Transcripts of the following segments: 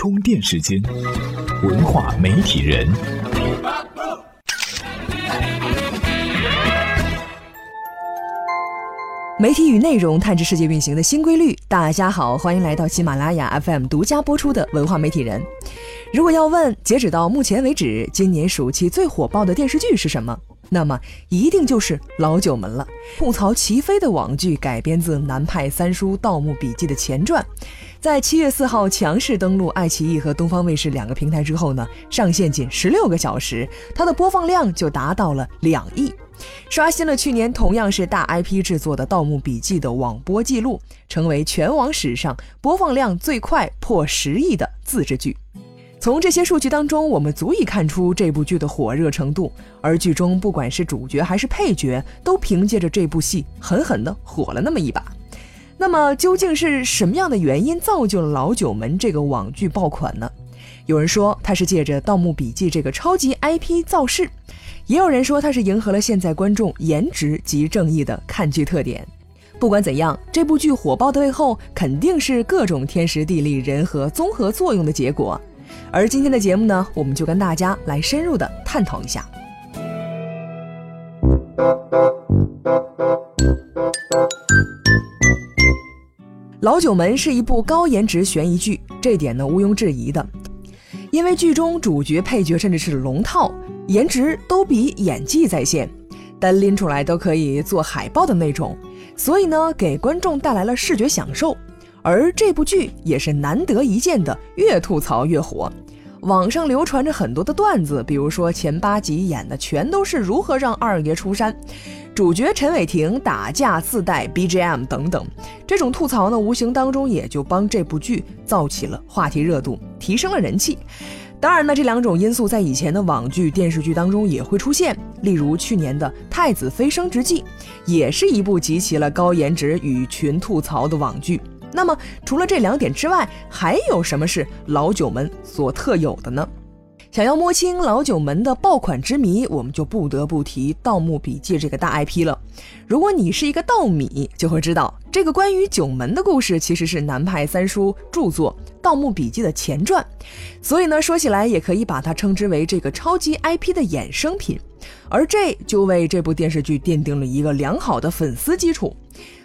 充电时间，文化媒体人。媒体与内容探知世界运行的新规律。大家好，欢迎来到喜马拉雅 FM 独家播出的文化媒体人。如果要问，截止到目前为止，今年暑期最火爆的电视剧是什么？那么一定就是《老九门》了。吐槽齐飞的网剧改编自南派三叔《盗墓笔记》的前传，在七月四号强势登陆爱奇艺和东方卫视两个平台之后呢，上线仅十六个小时，它的播放量就达到了两亿。刷新了去年同样是大 IP 制作的《盗墓笔记》的网播记录，成为全网史上播放量最快破十亿的自制剧。从这些数据当中，我们足以看出这部剧的火热程度。而剧中不管是主角还是配角，都凭借着这部戏狠狠地火了那么一把。那么，究竟是什么样的原因造就了《老九门》这个网剧爆款呢？有人说它是借着《盗墓笔记》这个超级 IP 造势。也有人说，它是迎合了现在观众颜值及正义的看剧特点。不管怎样，这部剧火爆的背后，肯定是各种天时地利人和综合作用的结果。而今天的节目呢，我们就跟大家来深入的探讨一下。《老九门》是一部高颜值悬疑剧，这点呢毋庸置疑的，因为剧中主角、配角甚至是龙套。颜值都比演技在线，单拎出来都可以做海报的那种，所以呢，给观众带来了视觉享受。而这部剧也是难得一见的，越吐槽越火。网上流传着很多的段子，比如说前八集演的全都是如何让二爷出山，主角陈伟霆打架自带 BGM 等等。这种吐槽呢，无形当中也就帮这部剧造起了话题热度，提升了人气。当然呢，这两种因素在以前的网剧、电视剧当中也会出现。例如去年的《太子妃升职记》，也是一部集齐了高颜值与群吐槽的网剧。那么，除了这两点之外，还有什么是老九门所特有的呢？想要摸清老九门的爆款之谜，我们就不得不提《盗墓笔记》这个大 IP 了。如果你是一个盗米，就会知道这个关于九门的故事其实是南派三叔著作《盗墓笔记》的前传，所以呢，说起来也可以把它称之为这个超级 IP 的衍生品，而这就为这部电视剧奠定了一个良好的粉丝基础。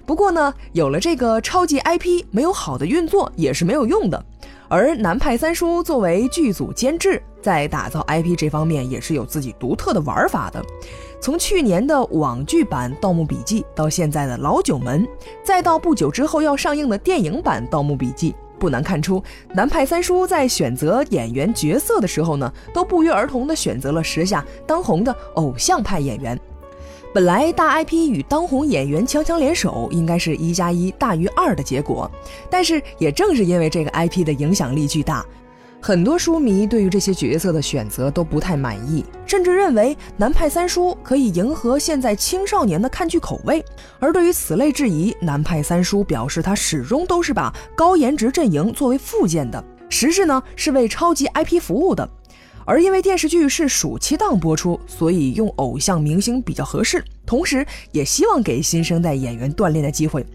不过呢，有了这个超级 IP，没有好的运作也是没有用的。而南派三叔作为剧组监制，在打造 IP 这方面也是有自己独特的玩法的。从去年的网剧版《盗墓笔记》到现在的《老九门》，再到不久之后要上映的电影版《盗墓笔记》，不难看出，南派三叔在选择演员角色的时候呢，都不约而同地选择了时下当红的偶像派演员。本来大 IP 与当红演员强强联手，应该是一加一大于二的结果。但是也正是因为这个 IP 的影响力巨大，很多书迷对于这些角色的选择都不太满意，甚至认为南派三叔可以迎合现在青少年的看剧口味。而对于此类质疑，南派三叔表示，他始终都是把高颜值阵营作为附件的，实质呢是为超级 IP 服务的。而因为电视剧是暑期档播出，所以用偶像明星比较合适，同时也希望给新生代演员锻炼的机会。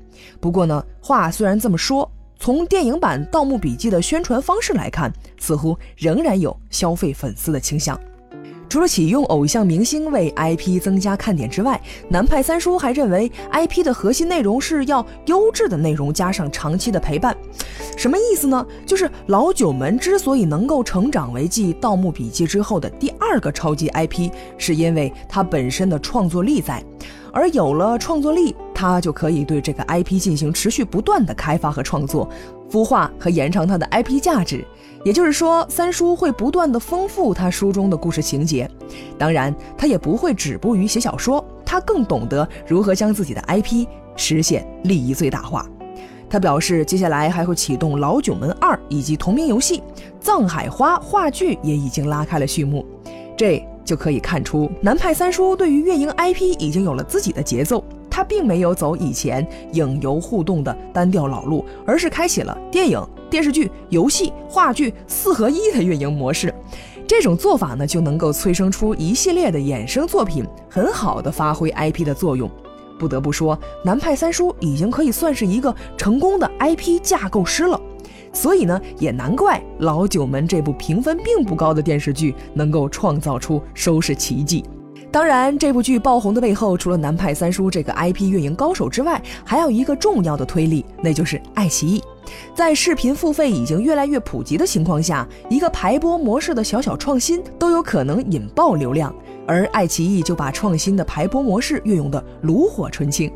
不过呢，话虽然这么说，从电影版《盗墓笔记》的宣传方式来看，似乎仍然有消费粉丝的倾向。除了启用偶像明星为 IP 增加看点之外，南派三叔还认为 IP 的核心内容是要优质的内容加上长期的陪伴。什么意思呢？就是老九门之所以能够成长为继《盗墓笔记》之后的第二个超级 IP，是因为它本身的创作力在。而有了创作力，它就可以对这个 IP 进行持续不断的开发和创作，孵化和延长它的 IP 价值。也就是说，三叔会不断的丰富他书中的故事情节，当然，他也不会止步于写小说，他更懂得如何将自己的 IP 实现利益最大化。他表示，接下来还会启动《老九门二》以及同名游戏《藏海花》话剧也已经拉开了序幕，这就可以看出南派三叔对于运营 IP 已经有了自己的节奏。他并没有走以前影游互动的单调老路，而是开启了电影、电视剧、游戏、话剧四合一的运营模式。这种做法呢，就能够催生出一系列的衍生作品，很好的发挥 IP 的作用。不得不说，南派三叔已经可以算是一个成功的 IP 架构师了。所以呢，也难怪《老九门》这部评分并不高的电视剧能够创造出收视奇迹。当然，这部剧爆红的背后，除了南派三叔这个 IP 运营高手之外，还有一个重要的推力，那就是爱奇艺。在视频付费已经越来越普及的情况下，一个排播模式的小小创新都有可能引爆流量，而爱奇艺就把创新的排播模式运用的炉火纯青。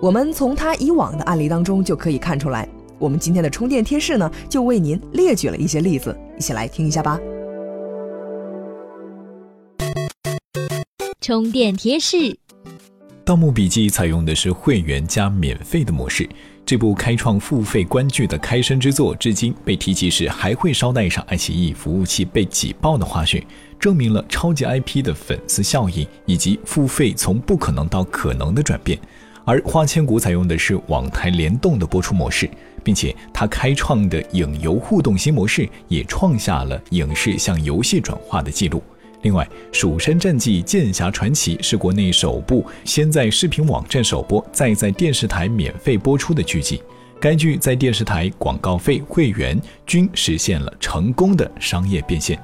我们从他以往的案例当中就可以看出来。我们今天的充电贴士呢，就为您列举了一些例子，一起来听一下吧。充电贴士：《盗墓笔记》采用的是会员加免费的模式。这部开创付费观剧的开山之作，至今被提及时还会捎带上爱奇艺服务器被挤爆的花絮，证明了超级 IP 的粉丝效应以及付费从不可能到可能的转变。而《花千骨》采用的是网台联动的播出模式，并且它开创的影游互动新模式也创下了影视向游戏转化的记录。另外，《蜀山战纪剑侠传奇》是国内首部先在视频网站首播，再在电视台免费播出的剧集。该剧在电视台广告费、会员均实现了成功的商业变现。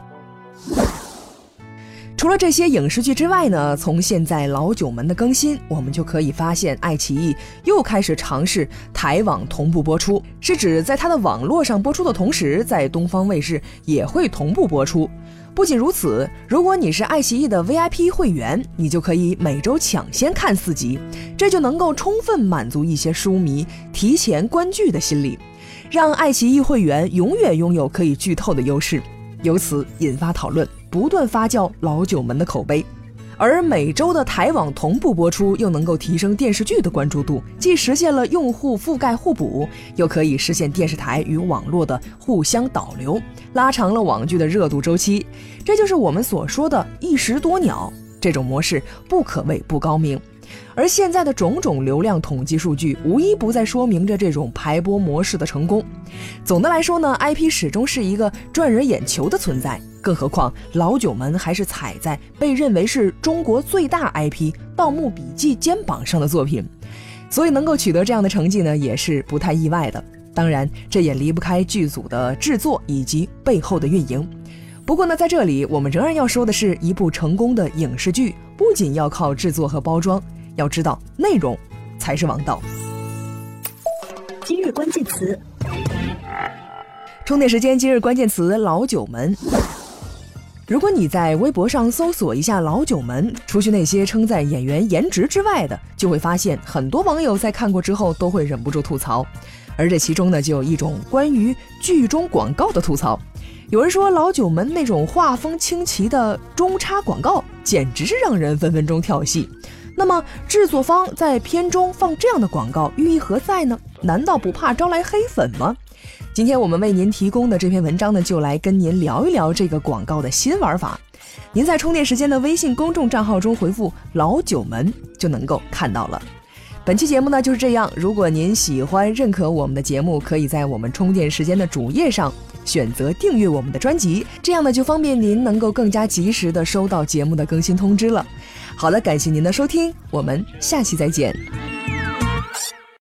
除了这些影视剧之外呢，从现在老九门的更新，我们就可以发现，爱奇艺又开始尝试台网同步播出，是指在它的网络上播出的同时，在东方卫视也会同步播出。不仅如此，如果你是爱奇艺的 VIP 会员，你就可以每周抢先看四集，这就能够充分满足一些书迷提前观剧的心理，让爱奇艺会员永远拥有可以剧透的优势，由此引发讨论，不断发酵老九门的口碑。而每周的台网同步播出，又能够提升电视剧的关注度，既实现了用户覆盖互补，又可以实现电视台与网络的互相导流，拉长了网剧的热度周期。这就是我们所说的一石多鸟。这种模式不可谓不高明。而现在的种种流量统计数据，无一不在说明着这种排播模式的成功。总的来说呢，IP 始终是一个赚人眼球的存在，更何况老九门还是踩在被认为是中国最大 IP《盗墓笔记》肩膀上的作品，所以能够取得这样的成绩呢，也是不太意外的。当然，这也离不开剧组的制作以及背后的运营。不过呢，在这里我们仍然要说的是，一部成功的影视剧不仅要靠制作和包装。要知道，内容才是王道。今日关键词：充电时间。今日关键词：老九门。如果你在微博上搜索一下“老九门”，除去那些称赞演员颜值之外的，就会发现很多网友在看过之后都会忍不住吐槽。而这其中呢，就有一种关于剧中广告的吐槽。有人说，老九门那种画风清奇的中插广告，简直是让人分分钟跳戏。那么制作方在片中放这样的广告寓意何在呢？难道不怕招来黑粉吗？今天我们为您提供的这篇文章呢，就来跟您聊一聊这个广告的新玩法。您在充电时间的微信公众账号中回复“老九门”就能够看到了。本期节目呢就是这样。如果您喜欢、认可我们的节目，可以在我们充电时间的主页上选择订阅我们的专辑，这样呢就方便您能够更加及时的收到节目的更新通知了。好了，感谢您的收听，我们下期再见。